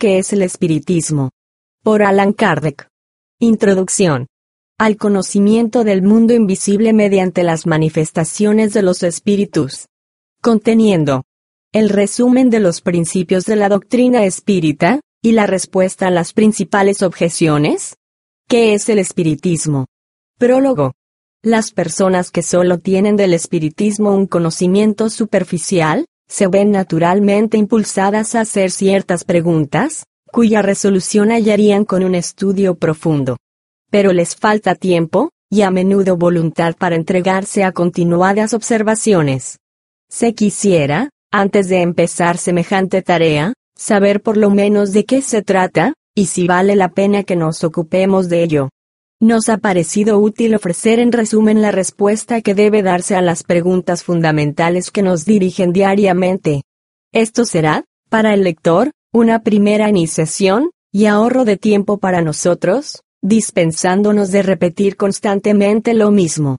¿Qué es el espiritismo? Por Alan Kardec. Introducción. Al conocimiento del mundo invisible mediante las manifestaciones de los espíritus. Conteniendo. El resumen de los principios de la doctrina espírita, y la respuesta a las principales objeciones. ¿Qué es el espiritismo? Prólogo. Las personas que solo tienen del espiritismo un conocimiento superficial, se ven naturalmente impulsadas a hacer ciertas preguntas, cuya resolución hallarían con un estudio profundo. Pero les falta tiempo, y a menudo voluntad para entregarse a continuadas observaciones. Se quisiera, antes de empezar semejante tarea, saber por lo menos de qué se trata, y si vale la pena que nos ocupemos de ello. Nos ha parecido útil ofrecer en resumen la respuesta que debe darse a las preguntas fundamentales que nos dirigen diariamente. Esto será, para el lector, una primera iniciación, y ahorro de tiempo para nosotros, dispensándonos de repetir constantemente lo mismo.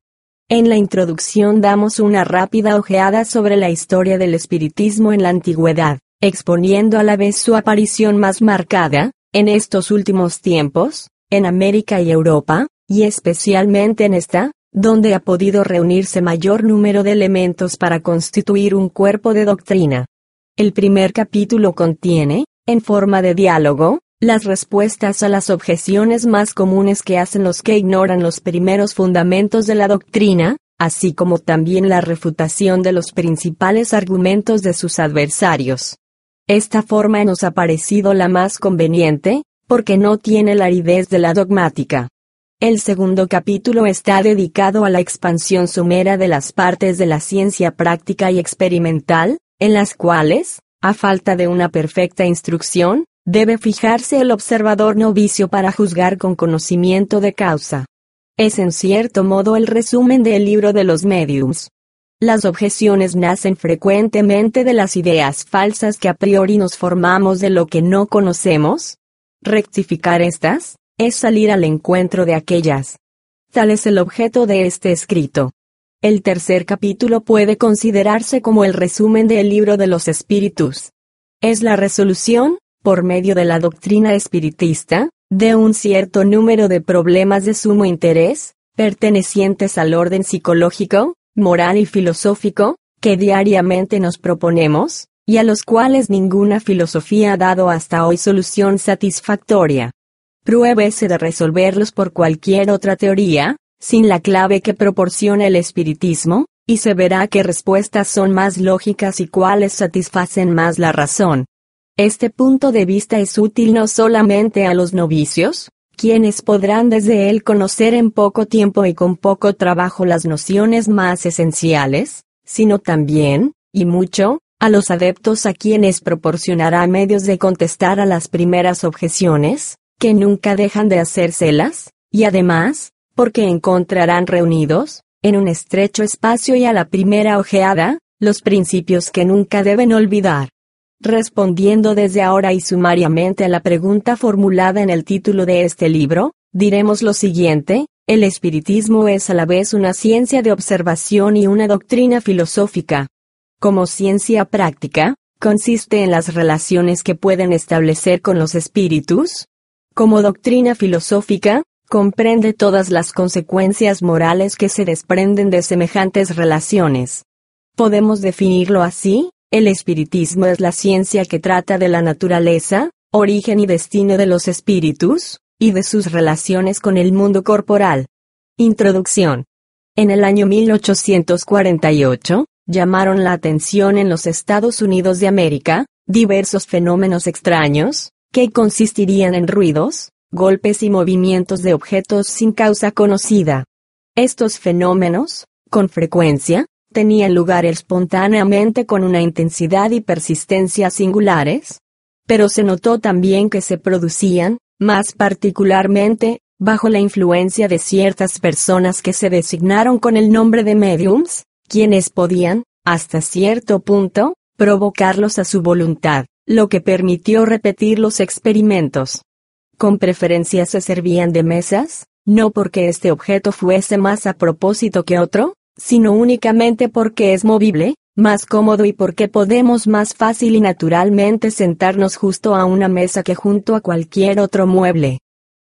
En la introducción damos una rápida ojeada sobre la historia del espiritismo en la antigüedad, exponiendo a la vez su aparición más marcada, en estos últimos tiempos, en América y Europa, y especialmente en esta, donde ha podido reunirse mayor número de elementos para constituir un cuerpo de doctrina. El primer capítulo contiene, en forma de diálogo, las respuestas a las objeciones más comunes que hacen los que ignoran los primeros fundamentos de la doctrina, así como también la refutación de los principales argumentos de sus adversarios. Esta forma nos ha parecido la más conveniente, porque no tiene la aridez de la dogmática. El segundo capítulo está dedicado a la expansión sumera de las partes de la ciencia práctica y experimental, en las cuales, a falta de una perfecta instrucción, debe fijarse el observador novicio para juzgar con conocimiento de causa. Es en cierto modo el resumen del libro de los mediums. Las objeciones nacen frecuentemente de las ideas falsas que a priori nos formamos de lo que no conocemos. Rectificar estas, es salir al encuentro de aquellas. Tal es el objeto de este escrito. El tercer capítulo puede considerarse como el resumen del libro de los espíritus. Es la resolución, por medio de la doctrina espiritista, de un cierto número de problemas de sumo interés, pertenecientes al orden psicológico, moral y filosófico, que diariamente nos proponemos, y a los cuales ninguna filosofía ha dado hasta hoy solución satisfactoria. Pruébese de resolverlos por cualquier otra teoría, sin la clave que proporciona el espiritismo, y se verá qué respuestas son más lógicas y cuáles satisfacen más la razón. Este punto de vista es útil no solamente a los novicios, quienes podrán desde él conocer en poco tiempo y con poco trabajo las nociones más esenciales, sino también, y mucho, a los adeptos a quienes proporcionará medios de contestar a las primeras objeciones, que nunca dejan de hacérselas, y además, porque encontrarán reunidos, en un estrecho espacio y a la primera ojeada, los principios que nunca deben olvidar. Respondiendo desde ahora y sumariamente a la pregunta formulada en el título de este libro, diremos lo siguiente, el espiritismo es a la vez una ciencia de observación y una doctrina filosófica. Como ciencia práctica, consiste en las relaciones que pueden establecer con los espíritus. Como doctrina filosófica, comprende todas las consecuencias morales que se desprenden de semejantes relaciones. Podemos definirlo así, el espiritismo es la ciencia que trata de la naturaleza, origen y destino de los espíritus, y de sus relaciones con el mundo corporal. Introducción. En el año 1848, llamaron la atención en los Estados Unidos de América, diversos fenómenos extraños, que consistirían en ruidos, golpes y movimientos de objetos sin causa conocida. Estos fenómenos, con frecuencia, tenían lugar espontáneamente con una intensidad y persistencia singulares, pero se notó también que se producían, más particularmente, bajo la influencia de ciertas personas que se designaron con el nombre de mediums, quienes podían, hasta cierto punto, provocarlos a su voluntad, lo que permitió repetir los experimentos. Con preferencia se servían de mesas, no porque este objeto fuese más a propósito que otro, sino únicamente porque es movible, más cómodo y porque podemos más fácil y naturalmente sentarnos justo a una mesa que junto a cualquier otro mueble.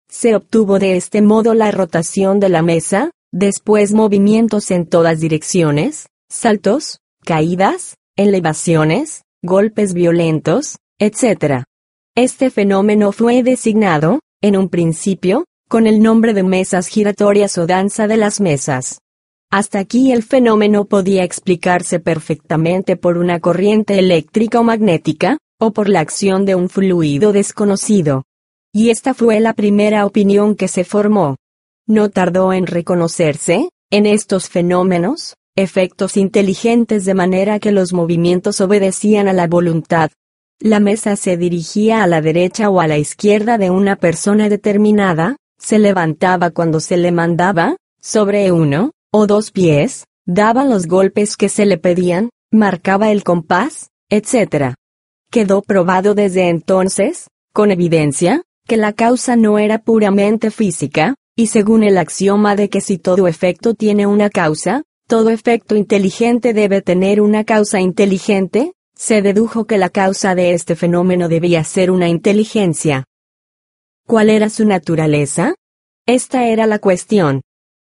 Se obtuvo de este modo la rotación de la mesa, después movimientos en todas direcciones, saltos, caídas, elevaciones, golpes violentos, etc. Este fenómeno fue designado, en un principio, con el nombre de mesas giratorias o danza de las mesas. Hasta aquí el fenómeno podía explicarse perfectamente por una corriente eléctrica o magnética, o por la acción de un fluido desconocido. Y esta fue la primera opinión que se formó. No tardó en reconocerse, en estos fenómenos, efectos inteligentes de manera que los movimientos obedecían a la voluntad. La mesa se dirigía a la derecha o a la izquierda de una persona determinada, se levantaba cuando se le mandaba, sobre uno, o dos pies, daba los golpes que se le pedían, marcaba el compás, etc. Quedó probado desde entonces, con evidencia, que la causa no era puramente física, y según el axioma de que si todo efecto tiene una causa, todo efecto inteligente debe tener una causa inteligente, se dedujo que la causa de este fenómeno debía ser una inteligencia. ¿Cuál era su naturaleza? Esta era la cuestión.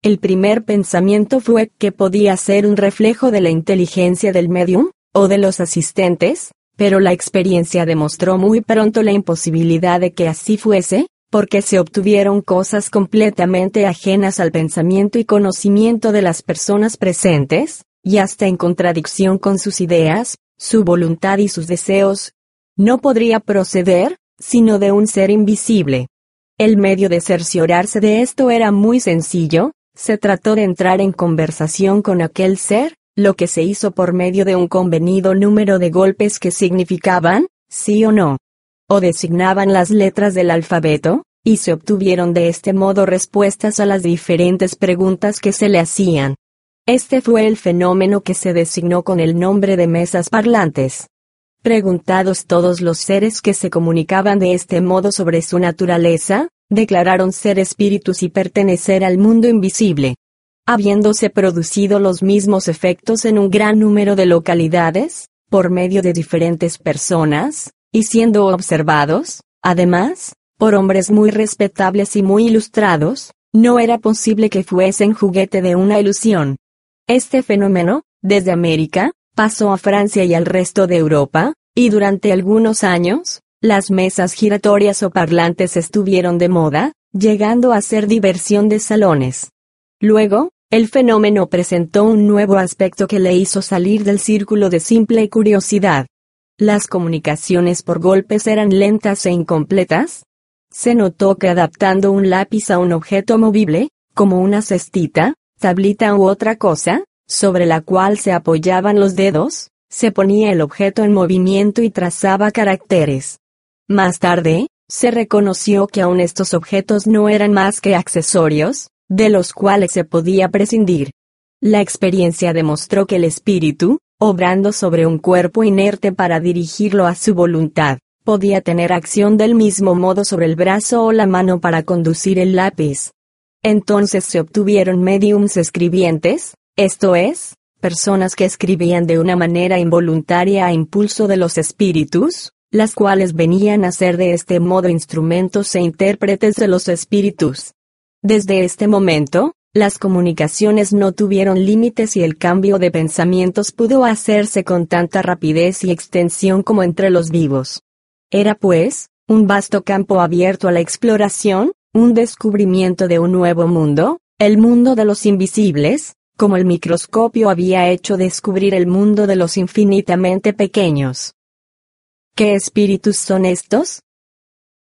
El primer pensamiento fue que podía ser un reflejo de la inteligencia del medium, o de los asistentes, pero la experiencia demostró muy pronto la imposibilidad de que así fuese, porque se obtuvieron cosas completamente ajenas al pensamiento y conocimiento de las personas presentes, y hasta en contradicción con sus ideas, su voluntad y sus deseos. No podría proceder, sino de un ser invisible. El medio de cerciorarse de esto era muy sencillo, se trató de entrar en conversación con aquel ser, lo que se hizo por medio de un convenido número de golpes que significaban, sí o no o designaban las letras del alfabeto, y se obtuvieron de este modo respuestas a las diferentes preguntas que se le hacían. Este fue el fenómeno que se designó con el nombre de mesas parlantes. Preguntados todos los seres que se comunicaban de este modo sobre su naturaleza, declararon ser espíritus y pertenecer al mundo invisible. Habiéndose producido los mismos efectos en un gran número de localidades, por medio de diferentes personas, y siendo observados, además, por hombres muy respetables y muy ilustrados, no era posible que fuesen juguete de una ilusión. Este fenómeno, desde América, pasó a Francia y al resto de Europa, y durante algunos años, las mesas giratorias o parlantes estuvieron de moda, llegando a ser diversión de salones. Luego, el fenómeno presentó un nuevo aspecto que le hizo salir del círculo de simple curiosidad. Las comunicaciones por golpes eran lentas e incompletas. Se notó que adaptando un lápiz a un objeto movible, como una cestita, tablita u otra cosa, sobre la cual se apoyaban los dedos, se ponía el objeto en movimiento y trazaba caracteres. Más tarde, se reconoció que aún estos objetos no eran más que accesorios, de los cuales se podía prescindir. La experiencia demostró que el espíritu, obrando sobre un cuerpo inerte para dirigirlo a su voluntad, podía tener acción del mismo modo sobre el brazo o la mano para conducir el lápiz. Entonces se obtuvieron mediums escribientes, esto es, personas que escribían de una manera involuntaria a impulso de los espíritus, las cuales venían a ser de este modo instrumentos e intérpretes de los espíritus. Desde este momento, las comunicaciones no tuvieron límites y el cambio de pensamientos pudo hacerse con tanta rapidez y extensión como entre los vivos. Era pues, un vasto campo abierto a la exploración, un descubrimiento de un nuevo mundo, el mundo de los invisibles, como el microscopio había hecho descubrir el mundo de los infinitamente pequeños. ¿Qué espíritus son estos?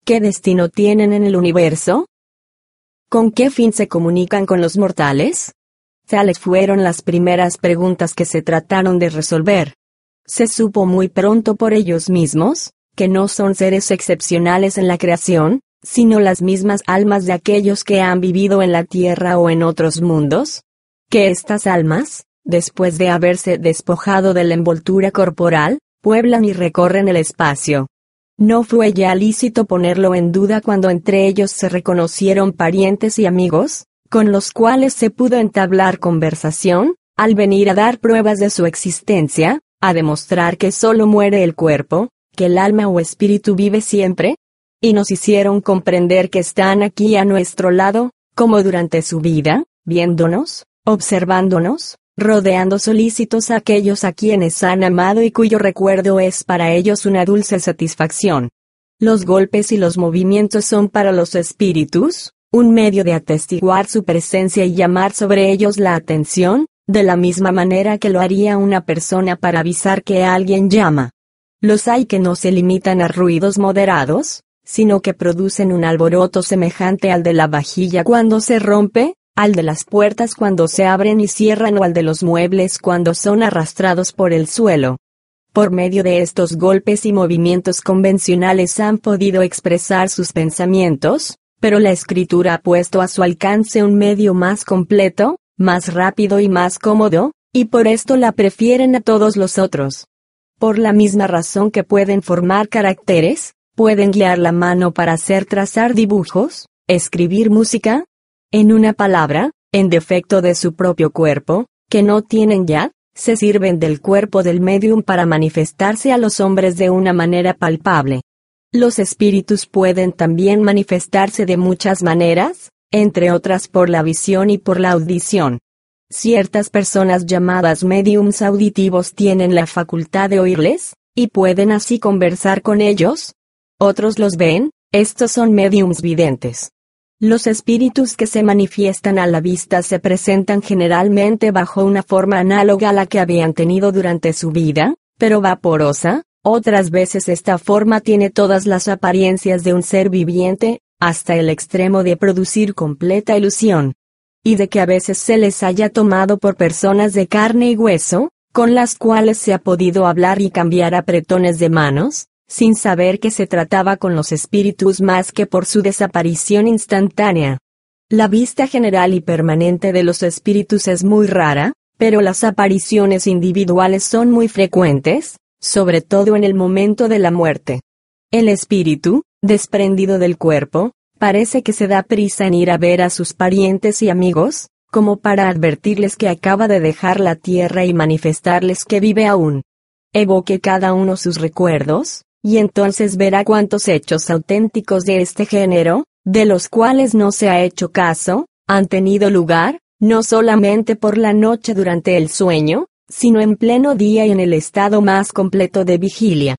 ¿Qué destino tienen en el universo? ¿Con qué fin se comunican con los mortales? Tales fueron las primeras preguntas que se trataron de resolver. Se supo muy pronto por ellos mismos, que no son seres excepcionales en la creación, sino las mismas almas de aquellos que han vivido en la tierra o en otros mundos. Que estas almas, después de haberse despojado de la envoltura corporal, pueblan y recorren el espacio, no fue ya lícito ponerlo en duda cuando entre ellos se reconocieron parientes y amigos, con los cuales se pudo entablar conversación, al venir a dar pruebas de su existencia, a demostrar que solo muere el cuerpo, que el alma o espíritu vive siempre, y nos hicieron comprender que están aquí a nuestro lado, como durante su vida, viéndonos, observándonos, rodeando solícitos a aquellos a quienes han amado y cuyo recuerdo es para ellos una dulce satisfacción. Los golpes y los movimientos son para los espíritus, un medio de atestiguar su presencia y llamar sobre ellos la atención, de la misma manera que lo haría una persona para avisar que alguien llama. Los hay que no se limitan a ruidos moderados, sino que producen un alboroto semejante al de la vajilla cuando se rompe, al de las puertas cuando se abren y cierran o al de los muebles cuando son arrastrados por el suelo. Por medio de estos golpes y movimientos convencionales han podido expresar sus pensamientos, pero la escritura ha puesto a su alcance un medio más completo, más rápido y más cómodo, y por esto la prefieren a todos los otros. Por la misma razón que pueden formar caracteres, pueden guiar la mano para hacer trazar dibujos, escribir música, en una palabra, en defecto de su propio cuerpo, que no tienen ya, se sirven del cuerpo del medium para manifestarse a los hombres de una manera palpable. Los espíritus pueden también manifestarse de muchas maneras, entre otras por la visión y por la audición. Ciertas personas llamadas mediums auditivos tienen la facultad de oírles, y pueden así conversar con ellos. Otros los ven, estos son mediums videntes. Los espíritus que se manifiestan a la vista se presentan generalmente bajo una forma análoga a la que habían tenido durante su vida, pero vaporosa, otras veces esta forma tiene todas las apariencias de un ser viviente, hasta el extremo de producir completa ilusión. Y de que a veces se les haya tomado por personas de carne y hueso, con las cuales se ha podido hablar y cambiar apretones de manos, sin saber que se trataba con los espíritus más que por su desaparición instantánea. La vista general y permanente de los espíritus es muy rara, pero las apariciones individuales son muy frecuentes, sobre todo en el momento de la muerte. El espíritu, desprendido del cuerpo, parece que se da prisa en ir a ver a sus parientes y amigos, como para advertirles que acaba de dejar la tierra y manifestarles que vive aún. Evoque cada uno sus recuerdos, y entonces verá cuántos hechos auténticos de este género, de los cuales no se ha hecho caso, han tenido lugar, no solamente por la noche durante el sueño, sino en pleno día y en el estado más completo de vigilia.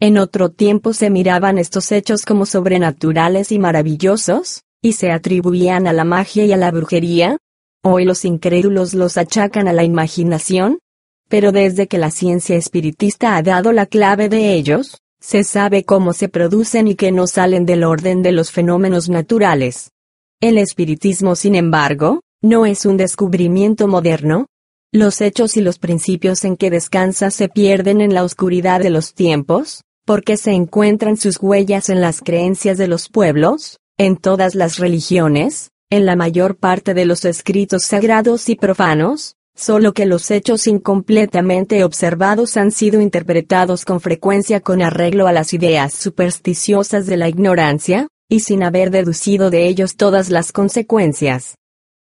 En otro tiempo se miraban estos hechos como sobrenaturales y maravillosos, y se atribuían a la magia y a la brujería. Hoy los incrédulos los achacan a la imaginación. Pero desde que la ciencia espiritista ha dado la clave de ellos, se sabe cómo se producen y que no salen del orden de los fenómenos naturales. El espiritismo, sin embargo, no es un descubrimiento moderno. Los hechos y los principios en que descansa se pierden en la oscuridad de los tiempos, porque se encuentran sus huellas en las creencias de los pueblos, en todas las religiones, en la mayor parte de los escritos sagrados y profanos, solo que los hechos incompletamente observados han sido interpretados con frecuencia con arreglo a las ideas supersticiosas de la ignorancia, y sin haber deducido de ellos todas las consecuencias.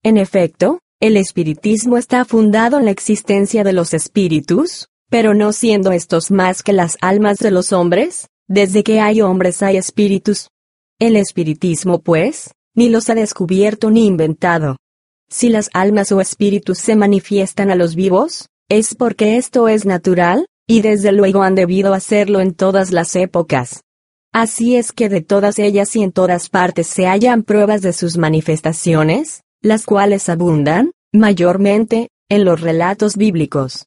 En efecto, el espiritismo está fundado en la existencia de los espíritus, pero no siendo estos más que las almas de los hombres, desde que hay hombres hay espíritus. El espiritismo, pues, ni los ha descubierto ni inventado, si las almas o espíritus se manifiestan a los vivos, es porque esto es natural, y desde luego han debido hacerlo en todas las épocas. Así es que de todas ellas y en todas partes se hallan pruebas de sus manifestaciones, las cuales abundan, mayormente, en los relatos bíblicos.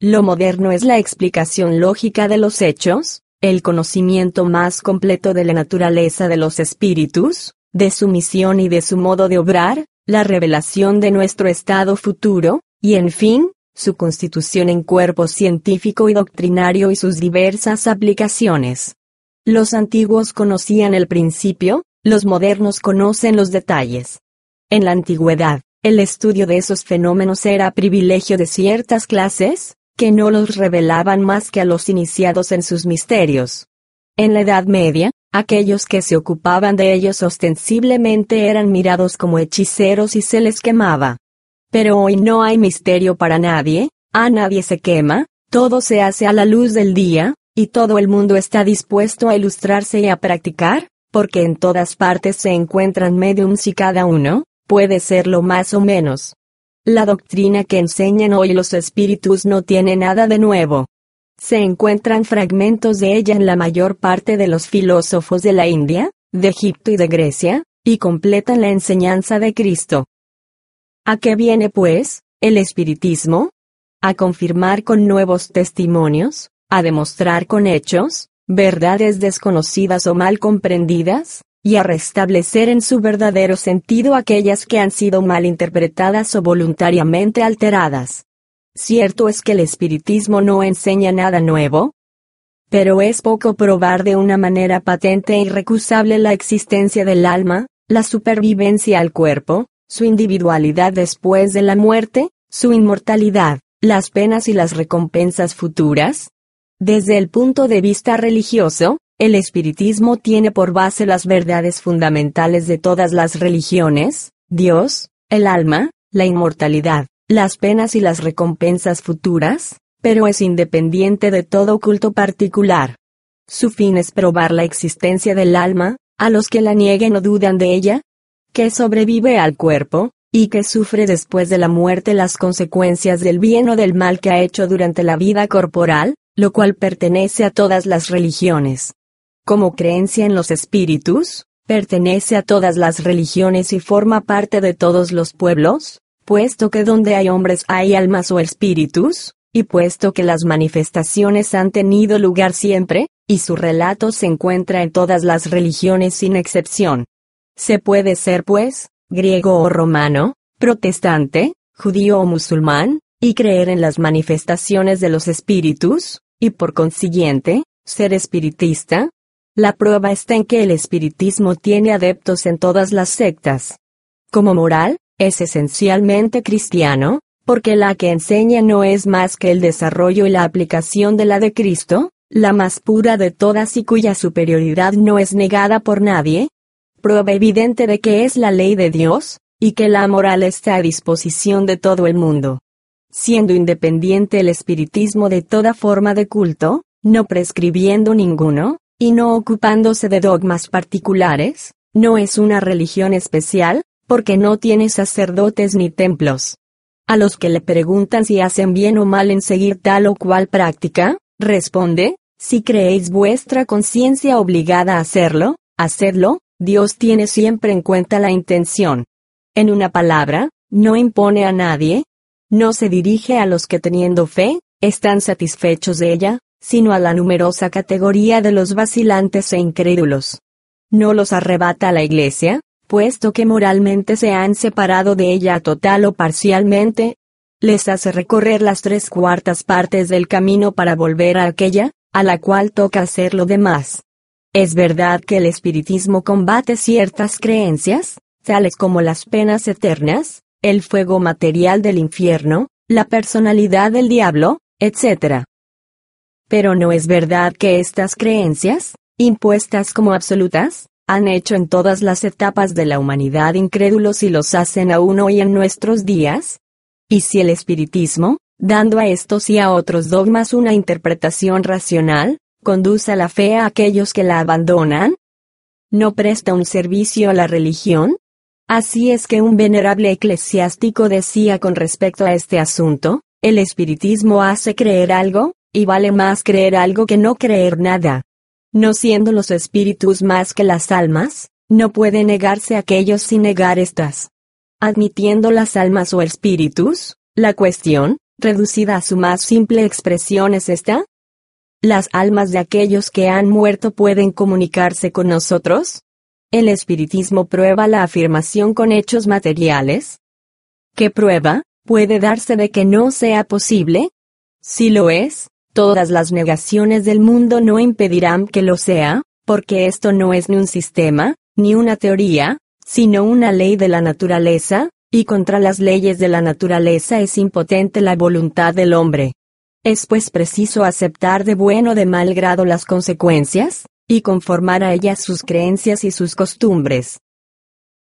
Lo moderno es la explicación lógica de los hechos, el conocimiento más completo de la naturaleza de los espíritus, de su misión y de su modo de obrar, la revelación de nuestro estado futuro, y en fin, su constitución en cuerpo científico y doctrinario y sus diversas aplicaciones. Los antiguos conocían el principio, los modernos conocen los detalles. En la antigüedad, el estudio de esos fenómenos era privilegio de ciertas clases, que no los revelaban más que a los iniciados en sus misterios. En la Edad Media, aquellos que se ocupaban de ellos ostensiblemente eran mirados como hechiceros y se les quemaba. Pero hoy no hay misterio para nadie, a nadie se quema, todo se hace a la luz del día, y todo el mundo está dispuesto a ilustrarse y a practicar, porque en todas partes se encuentran mediums y cada uno, puede serlo más o menos. La doctrina que enseñan hoy los espíritus no tiene nada de nuevo. Se encuentran fragmentos de ella en la mayor parte de los filósofos de la India, de Egipto y de Grecia, y completan la enseñanza de Cristo. ¿A qué viene pues, el espiritismo? A confirmar con nuevos testimonios, a demostrar con hechos, verdades desconocidas o mal comprendidas, y a restablecer en su verdadero sentido aquellas que han sido mal interpretadas o voluntariamente alteradas. Cierto es que el espiritismo no enseña nada nuevo, pero es poco probar de una manera patente e irrecusable la existencia del alma, la supervivencia al cuerpo, su individualidad después de la muerte, su inmortalidad, las penas y las recompensas futuras. Desde el punto de vista religioso, el espiritismo tiene por base las verdades fundamentales de todas las religiones, Dios, el alma, la inmortalidad, las penas y las recompensas futuras, pero es independiente de todo culto particular. Su fin es probar la existencia del alma, a los que la nieguen o dudan de ella, que sobrevive al cuerpo, y que sufre después de la muerte las consecuencias del bien o del mal que ha hecho durante la vida corporal, lo cual pertenece a todas las religiones como creencia en los espíritus, pertenece a todas las religiones y forma parte de todos los pueblos, puesto que donde hay hombres hay almas o espíritus, y puesto que las manifestaciones han tenido lugar siempre, y su relato se encuentra en todas las religiones sin excepción. Se puede ser pues, griego o romano, protestante, judío o musulmán, y creer en las manifestaciones de los espíritus, y por consiguiente, ser espiritista, la prueba está en que el espiritismo tiene adeptos en todas las sectas. Como moral, es esencialmente cristiano, porque la que enseña no es más que el desarrollo y la aplicación de la de Cristo, la más pura de todas y cuya superioridad no es negada por nadie. Prueba evidente de que es la ley de Dios, y que la moral está a disposición de todo el mundo. Siendo independiente el espiritismo de toda forma de culto, no prescribiendo ninguno, y no ocupándose de dogmas particulares, no es una religión especial, porque no tiene sacerdotes ni templos. A los que le preguntan si hacen bien o mal en seguir tal o cual práctica, responde, si creéis vuestra conciencia obligada a hacerlo, hacedlo, Dios tiene siempre en cuenta la intención. En una palabra, no impone a nadie, no se dirige a los que teniendo fe, están satisfechos de ella, sino a la numerosa categoría de los vacilantes e incrédulos. No los arrebata la Iglesia, puesto que moralmente se han separado de ella total o parcialmente, les hace recorrer las tres cuartas partes del camino para volver a aquella, a la cual toca hacer lo demás. Es verdad que el espiritismo combate ciertas creencias, tales como las penas eternas, el fuego material del infierno, la personalidad del diablo, etc. Pero no es verdad que estas creencias, impuestas como absolutas, han hecho en todas las etapas de la humanidad incrédulos y los hacen aún hoy en nuestros días. Y si el espiritismo, dando a estos y a otros dogmas una interpretación racional, conduce a la fe a aquellos que la abandonan, ¿no presta un servicio a la religión? Así es que un venerable eclesiástico decía con respecto a este asunto, el espiritismo hace creer algo, y vale más creer algo que no creer nada. No siendo los espíritus más que las almas, no puede negarse aquellos sin negar estas. Admitiendo las almas o espíritus, la cuestión, reducida a su más simple expresión es esta. ¿Las almas de aquellos que han muerto pueden comunicarse con nosotros? ¿El espiritismo prueba la afirmación con hechos materiales? ¿Qué prueba puede darse de que no sea posible? Si lo es, Todas las negaciones del mundo no impedirán que lo sea, porque esto no es ni un sistema, ni una teoría, sino una ley de la naturaleza, y contra las leyes de la naturaleza es impotente la voluntad del hombre. Es pues preciso aceptar de buen o de mal grado las consecuencias, y conformar a ellas sus creencias y sus costumbres.